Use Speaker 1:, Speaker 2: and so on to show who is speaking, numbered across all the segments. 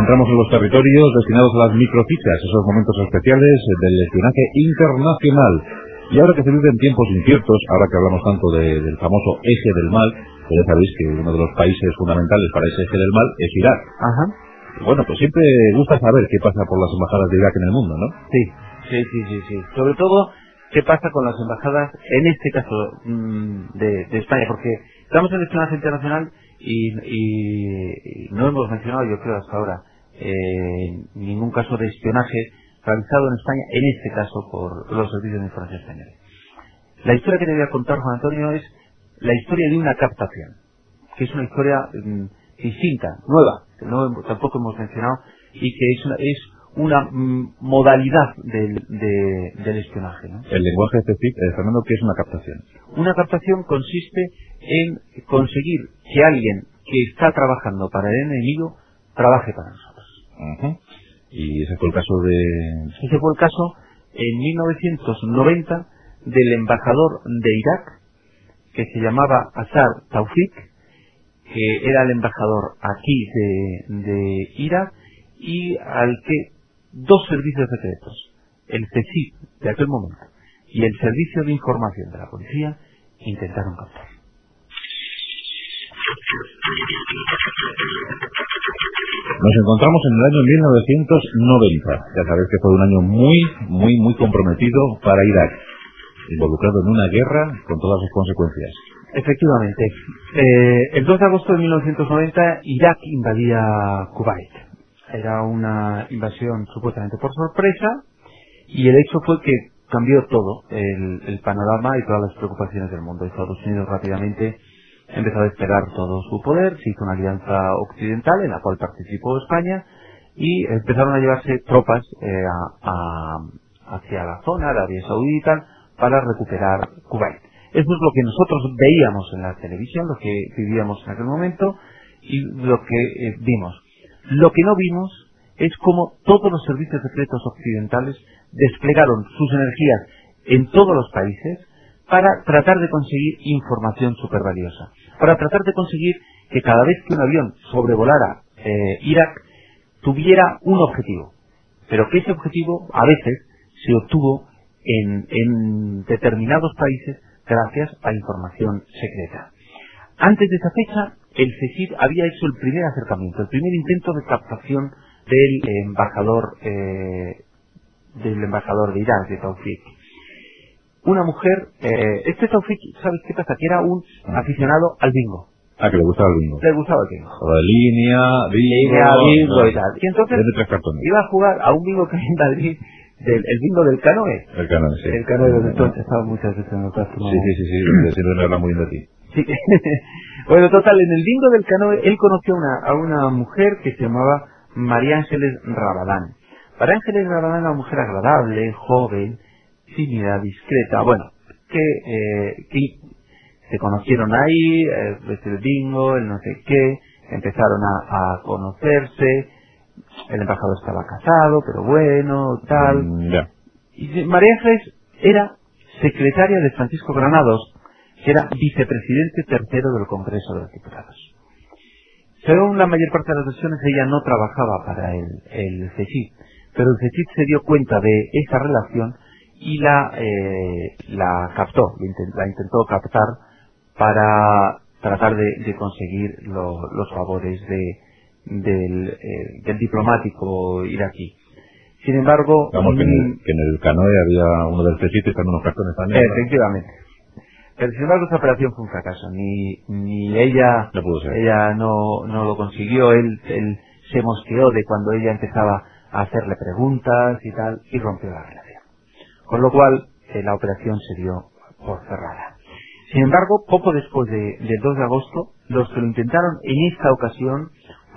Speaker 1: Entramos en los territorios destinados a las microfichas, esos momentos especiales del espionaje internacional. Y ahora que se viven tiempos inciertos, ahora que hablamos tanto del famoso eje del mal, pues ya sabéis que uno de los países fundamentales para ese eje del mal es Irak.
Speaker 2: Ajá.
Speaker 1: Bueno, pues siempre gusta saber qué pasa por las embajadas de Irak en el mundo, ¿no?
Speaker 2: Sí, sí, sí, sí, sí. Sobre todo, qué pasa con las embajadas, en este caso mm, de, de España, porque estamos en espionaje internacional y, y- y no hemos mencionado, yo creo hasta ahora, eh, ningún caso de espionaje realizado en España, en este caso por los servicios de información españoles. La historia que te voy a contar, Juan Antonio, es la historia de una captación, que es una historia mm, distinta, nueva, que no tampoco hemos mencionado, y que es una, es una mm, modalidad del, de- del espionaje. ¿no?
Speaker 1: El lenguaje CECIP, eh, Fernando, ¿qué es una captación?
Speaker 2: Una captación consiste en conseguir que alguien que está trabajando para el enemigo trabaje para nosotros.
Speaker 1: Y ese fue el caso de...
Speaker 2: Ese fue el caso en 1990 del embajador de Irak, que se llamaba Azar Taufik, que era el embajador aquí de, de Irak, y al que dos servicios secretos, el CSIC de aquel momento y el Servicio de Información de la Policía, intentaron captar.
Speaker 1: Nos encontramos en el año 1990. Ya sabéis que fue un año muy, muy, muy comprometido para Irak. Involucrado en una guerra con todas sus consecuencias.
Speaker 2: Efectivamente. Eh, el 2 de agosto de 1990 Irak invadía Kuwait. Era una invasión supuestamente por sorpresa y el hecho fue que cambió todo el, el panorama y todas las preocupaciones del mundo. Estados Unidos rápidamente empezó a desplegar todo su poder, se hizo una alianza occidental en la cual participó España y empezaron a llevarse tropas eh, hacia la zona, Arabia Saudita, para recuperar Kuwait. Eso es lo que nosotros veíamos en la televisión, lo que vivíamos en aquel momento y lo que eh, vimos. Lo que no vimos es cómo todos los servicios secretos occidentales desplegaron sus energías en todos los países para tratar de conseguir información súper valiosa, para tratar de conseguir que cada vez que un avión sobrevolara eh, Irak tuviera un objetivo, pero que ese objetivo a veces se obtuvo en, en determinados países gracias a información secreta. Antes de esa fecha, el CECID había hecho el primer acercamiento, el primer intento de captación del embajador eh, del embajador de Irak, de Taufik. Una mujer, eh, este Taufik, ¿sabes qué pasa? Que era un aficionado al bingo.
Speaker 1: Ah, que le gustaba el bingo.
Speaker 2: Le gustaba el bingo.
Speaker 1: O de línea, bingo...
Speaker 2: Línea, bingo y
Speaker 1: no.
Speaker 2: tal. Y entonces iba a jugar a un bingo que hay en Madrid, del, el bingo del canoe.
Speaker 1: El canal, sí.
Speaker 2: El canoe donde tú has estado muchas veces en el.
Speaker 1: Sí, sí, sí, sí. Siempre me habla muy bien de ti.
Speaker 2: Sí. bueno, total, en el bingo del canoe él conoció una, a una mujer que se llamaba María Ángeles Rabadán. María Ángeles Rabadán era una mujer agradable, joven, tímida, discreta, bueno, que, eh, que se conocieron ahí, eh, pues el bingo, el no sé qué, empezaron a, a conocerse, el embajador estaba casado, pero bueno, tal.
Speaker 1: Mm.
Speaker 2: Y María Ángeles era secretaria de Francisco Granados, que era vicepresidente tercero del Congreso de los Diputados. Según la mayor parte de las versiones, ella no trabajaba para el, el CECID, pero el CECID se dio cuenta de esa relación y la, eh, la captó, la intent- la intentó captar para tratar de, de conseguir lo- los favores de, del, eh, del diplomático iraquí. Sin embargo,
Speaker 1: Vamos, que en,
Speaker 2: mm,
Speaker 1: el, que en el canoe había uno del C7 con unos cartones también.
Speaker 2: Efectivamente. Pero sin embargo esa operación fue un fracaso. Ni, ni ella,
Speaker 1: No pudo ser.
Speaker 2: ella no, no lo consiguió. Él, él se mosqueó de cuando ella empezaba a hacerle preguntas y tal, y rompió la relación. Con lo cual, eh, la operación se dio por cerrada. Sin embargo, poco después de- del 2 de agosto, los que lo intentaron en esta ocasión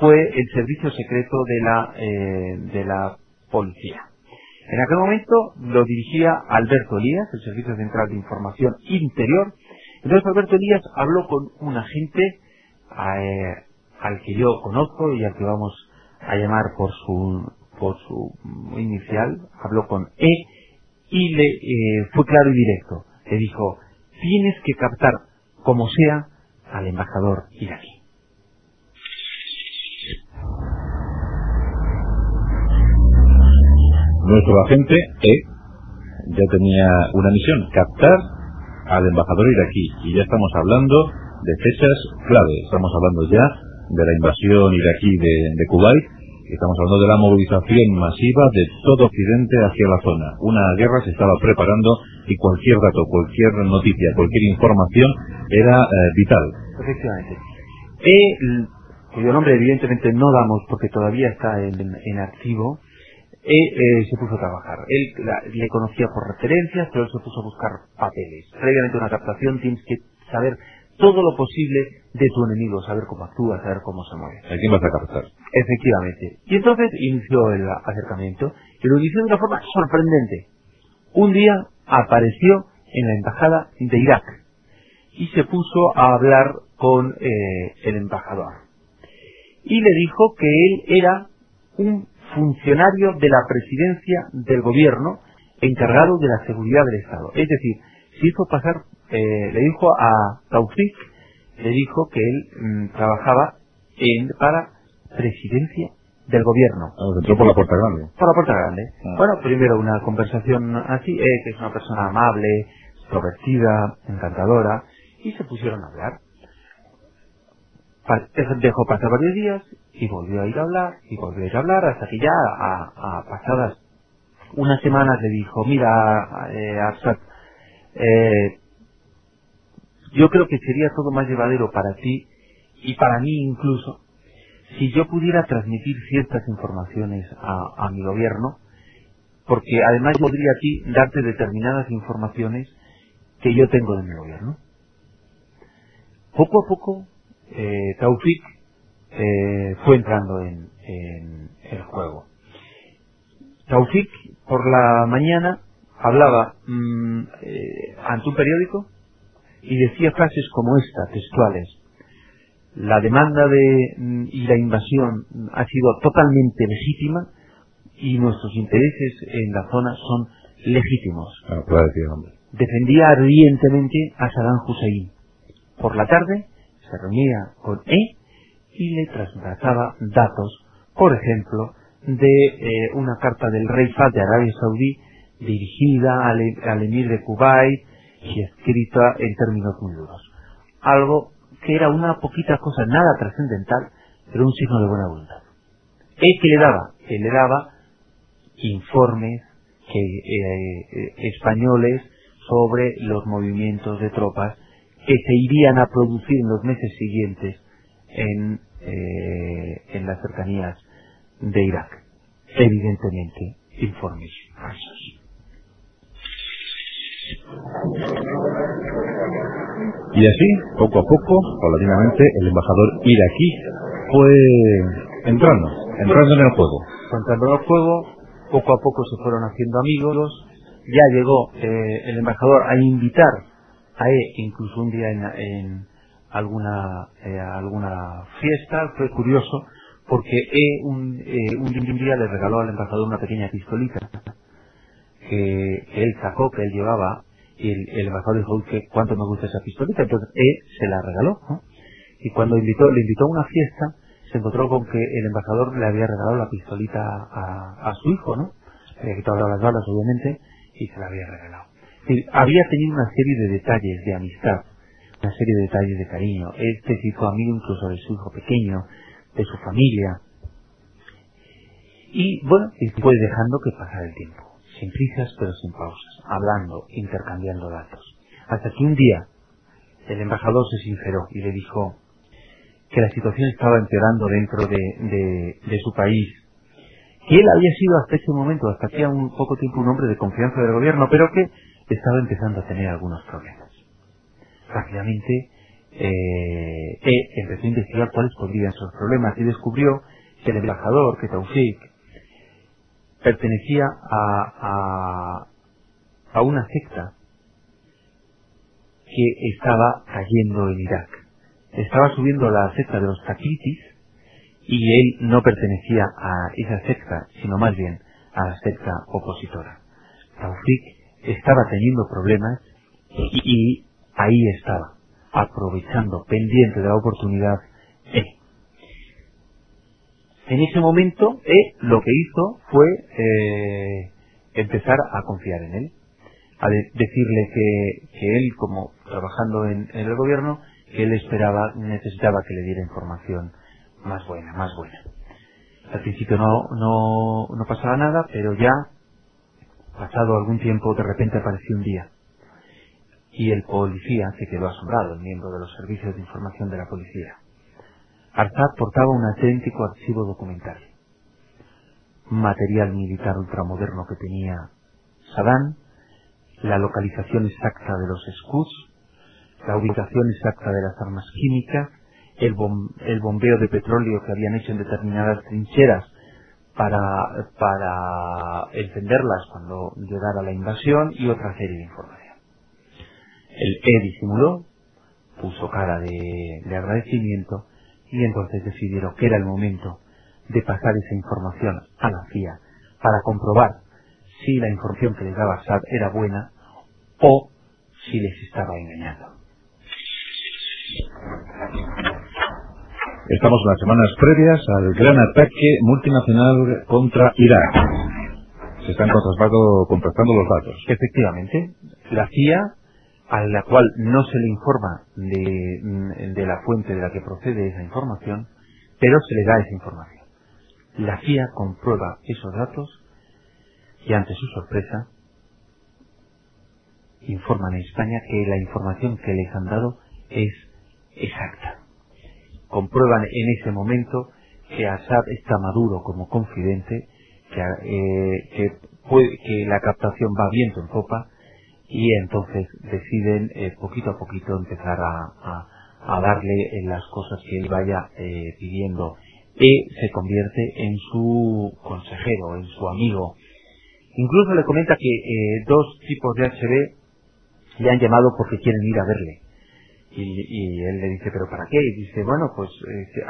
Speaker 2: fue el servicio secreto de la, eh, de la policía. En aquel momento lo dirigía Alberto Elías, el Servicio Central de Información Interior. Entonces Alberto Elías habló con un agente eh, al que yo conozco y al que vamos a llamar por su, por su inicial, habló con E y le eh, fue claro y directo. Le dijo, tienes que captar como sea al embajador iraquí.
Speaker 1: Nuestro agente E ya tenía una misión, captar al embajador iraquí. Y ya estamos hablando de fechas clave. Estamos hablando ya de la invasión iraquí de, de Kuwait. Estamos hablando de la movilización masiva de todo Occidente hacia la zona. Una guerra se estaba preparando y cualquier dato, cualquier noticia, cualquier información era eh, vital.
Speaker 2: Efectivamente. E, cuyo nombre evidentemente no damos porque todavía está en, en activo, e eh, se puso a trabajar. Él la- le conocía por referencias, pero él se puso a buscar papeles. Previamente una captación tienes que saber todo lo posible de tu enemigo, saber cómo actúa, saber cómo se mueve.
Speaker 1: ¿A quién vas a captar?
Speaker 2: Efectivamente. Y entonces inició el acercamiento y lo inició de una forma sorprendente. Un día apareció en la embajada de Irak y se puso a hablar con eh, el embajador. Y le dijo que él era un funcionario de la presidencia del gobierno encargado de la seguridad del Estado. Es decir, se hizo pasar, eh, le dijo a Taufik, le dijo que él mm, trabajaba en, para presidencia del gobierno.
Speaker 1: Ah, entró por la puerta grande.
Speaker 2: Por la puerta grande.
Speaker 1: Ah.
Speaker 2: Bueno, primero una conversación así, eh, que es una persona amable, extrovertida, encantadora, y se pusieron a hablar. Pa- Dejó pasar varios días y volvió a ir a hablar, y volvió a ir a hablar, hasta que ya a, a pasadas unas semanas le dijo, mira, eh, Arsat, eh, yo creo que sería todo más llevadero para ti y para mí incluso si yo pudiera transmitir ciertas informaciones a, mi gobierno, porque además yo podría aquí darte determinadas informaciones que yo tengo de mi gobierno. Poco a poco, eh, Taufik eh, fue entrando en, en el juego. Taufik por la mañana hablaba mm, eh, ante un periódico y decía frases como esta, textuales. La demanda de mm, y la invasión ha sido totalmente legítima y nuestros intereses en la zona son legítimos.
Speaker 1: Ah.
Speaker 2: Defendía ardientemente a Saddam Hussein. Por la tarde se reunía con E y le trasladaba datos, por ejemplo, de eh, una carta del rey Fahd de Arabia Saudí dirigida al, al emir de Kuwait y escrita en términos muy duros. Algo que era una poquita cosa, nada trascendental, pero un signo de buena voluntad. ¿Eh, ¿Qué le daba? Él le daba informes que, eh, españoles sobre los movimientos de tropas que se irían a producir en los meses siguientes en, eh, en las cercanías de Irak. Evidentemente, informes falsos.
Speaker 1: Y así, poco a poco, paulatinamente, el embajador iraquí fue entrando, entrando en el juego.
Speaker 2: Entrando el juego, poco a poco se fueron haciendo amigos, ya llegó eh, el embajador a invitar a E incluso un día en, en alguna eh, alguna fiesta, fue curioso porque E un, eh, un día le regaló al embajador una pequeña pistolita que, él sacó, que él llevaba y el, embajador dijo, "Uy, que cuánto me gusta esa pistolita, entonces E se la regaló. Y cuando invitó, le invitó a una fiesta, se encontró con que el embajador le había regalado la pistolita a, a su hijo, ¿no? Le había quitado las balas, obviamente, y se la había regalado. Había tenido una serie de detalles de amistad, una serie de detalles de cariño. Este se hizo amigo incluso de su hijo pequeño, de su familia. Y bueno, y fue dejando que pasara el tiempo, sin prisas pero sin pausas, hablando, intercambiando datos. Hasta que un día el embajador se sinceró y le dijo que la situación estaba empeorando dentro de, su país, que él había sido hasta ese momento, hasta hacía un poco tiempo, un hombre de confianza del gobierno, pero que estaba empezando a tener algunos problemas. Rápidamente eh, empezó a investigar cuáles podrían ser los problemas y descubrió que el embajador, que Taufik, pertenecía a, a, a una secta que estaba cayendo en Irak. Estaba subiendo la secta de los Takritis y él no pertenecía a esa secta, sino más bien a la secta opositora. Taufik estaba teniendo problemas y ahí estaba, aprovechando, pendiente de la oportunidad. Eh. En ese momento, E lo que hizo fue eh, empezar a confiar en él, a decirle que, él, como trabajando en, el gobierno, que él esperaba, necesitaba que le diera información más buena, más buena. Al principio no, no, no pasaba nada, pero ya, pasado algún tiempo, de repente apareció un día. Y el policía se quedó asombrado, el miembro de los servicios de información de la policía. Arzad portaba un auténtico archivo documental. Material militar ultramoderno que tenía Saddam, la localización exacta de los escudos, la ubicación exacta de las armas químicas, el, bombeo de petróleo que habían hecho en determinadas trincheras para, para encenderlas cuando llegara la invasión y otra serie de información. El E disimuló, puso cara de agradecimiento y entonces decidieron que era el momento de pasar esa información a la CIA para comprobar si la información que les daba Assad era buena o si les estaba engañando.
Speaker 1: Estamos en las semanas previas al gran ataque multinacional contra Irak. Se están contrastando los datos.
Speaker 2: Efectivamente, la CIA a la cual no se le informa mm, de, la fuente de la que procede esa información, pero se le da esa información. La CIA comprueba esos datos y ante su sorpresa informan a España que la información que les han dado es exacta. Comprueban en ese momento que Assad está maduro como confidente, que, eh, que la captación va viento en popa y entonces deciden eh, poquito a poquito empezar a, darle las cosas que él vaya eh, pidiendo y se convierte en su consejero, en su amigo. Incluso le comenta que eh, dos tipos de HB le han llamado porque quieren ir a verle. Y, él le dice, ¿pero para qué? Y dice, bueno, pues se,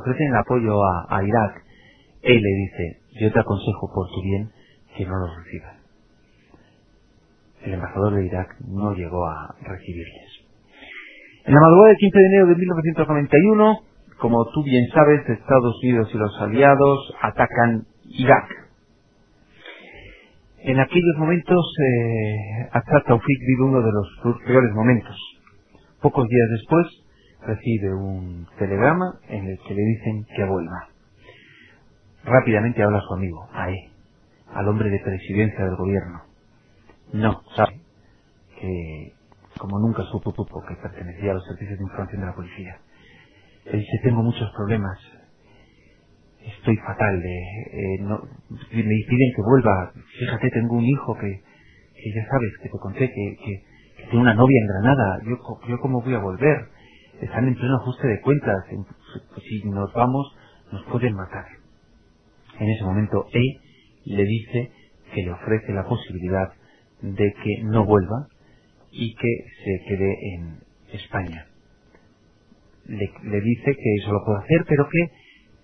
Speaker 2: ofrecen apoyo a, a Irak. Él le dice, yo te aconsejo por tu bien que no los recibas el embajador de Irak no llegó a recibirles. En la madrugada del 15 de enero de 1991, como tú bien sabes, Estados Unidos y los aliados atacan Irak. En aquellos momentos, eh, Taufik vive uno de los peores momentos. Pocos días después, recibe un telegrama en el que le dicen que vuelva. Rápidamente habla a su amigo, a E, al hombre de presidencia del gobierno. No, sabe que como nunca supo que pertenecía a los servicios de información de la policía. Le dice, tengo muchos problemas, estoy fatal, eh, no, me piden que vuelva, fíjate, tengo un hijo que, que ya sabes, que te conté, que, que, tiene una novia en Granada, yo, yo cómo voy a volver, están en pleno ajuste de cuentas, si nos vamos nos pueden matar. En ese momento, E le dice que le ofrece la posibilidad de que no vuelva y que se quede en España. Le, dice que eso lo puede hacer, pero que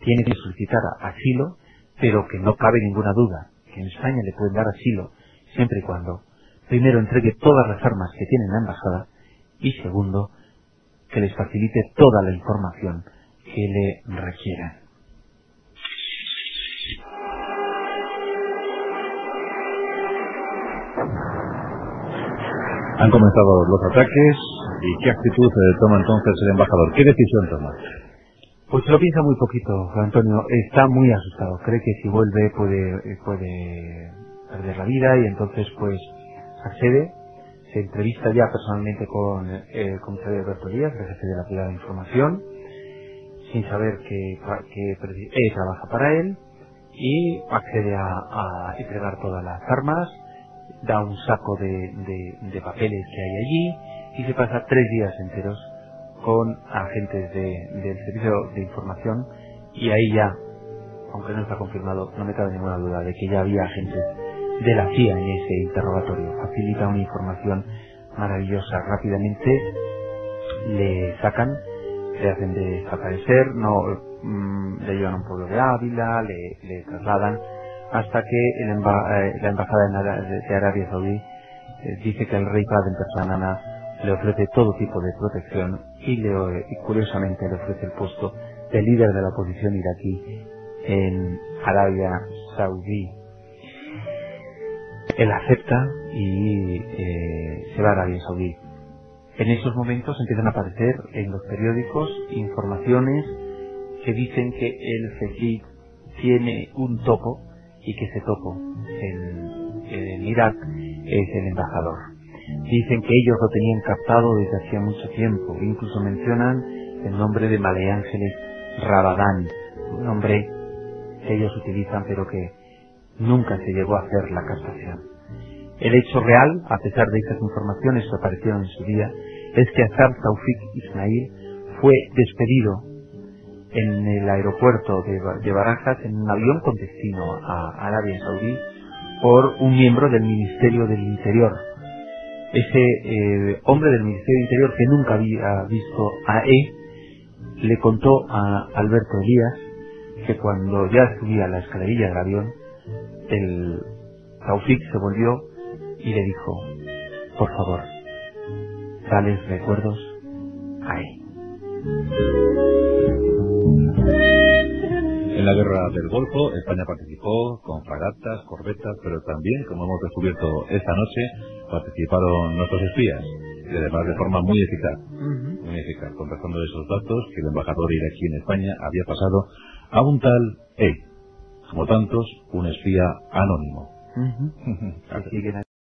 Speaker 2: tiene que solicitar asilo, pero que no cabe ninguna duda que en España le pueden dar asilo siempre y cuando, primero, entregue todas las armas que tiene en la embajada y, segundo, que les facilite toda la información que le requieran.
Speaker 1: Han comenzado los ataques y qué actitud toma entonces el embajador. ¿Qué decisión toma?
Speaker 2: Pues lo piensa muy poquito, Antonio. Está muy asustado. Cree que si vuelve puede, puede perder la vida y entonces pues accede. Se entrevista ya personalmente con el comisario Alberto Díaz, el jefe de la privada de información, sin saber que, que eh, trabaja para él y accede a entregar todas las armas da un saco de, papeles que hay allí y se pasa tres días enteros con agentes del servicio de información y ahí ya, aunque no está confirmado, no me cabe ninguna duda de que ya había agentes de la CIA en ese interrogatorio. Facilita una información maravillosa. Rápidamente le sacan, le hacen desaparecer, no mm, le llevan a un pueblo de Ávila, le trasladan hasta que eh, la embajada de Arabia Saudí eh, dice que el rey Fahd en persona le ofrece todo tipo de protección y, le, y curiosamente le ofrece el puesto de líder de la oposición iraquí en Arabia Saudí. Él acepta y eh, se va a Arabia Saudí. En esos momentos empiezan a aparecer en los periódicos informaciones que dicen que el FECI tiene un topo y que topo en, en Irak es el embajador. Dicen que ellos lo tenían captado desde hacía mucho tiempo. Incluso mencionan el nombre de Male Ángeles Rabadán, un nombre que ellos utilizan pero que nunca se llegó a hacer la captación. El hecho real, a pesar de estas informaciones que aparecieron en su día, es que Azar Taufik Ismail fue despedido en el aeropuerto de, Barajas en un avión con destino a Arabia Saudí por un miembro del Ministerio del Interior. Ese eh, hombre del Ministerio del Interior que nunca había visto a E le contó a Alberto Elías que cuando ya subía la escalerilla del avión, el Taufik se volvió y le dijo, por favor, tales recuerdos hay.
Speaker 1: En la guerra del Golfo, España participó con fragatas, corbetas, pero también, como hemos descubierto esta noche, participaron nuestros espías, y además de forma muy eficaz, muy eficaz, contrastando esos datos que el embajador iraquí en España había pasado a un tal E, como tantos, un espía anónimo.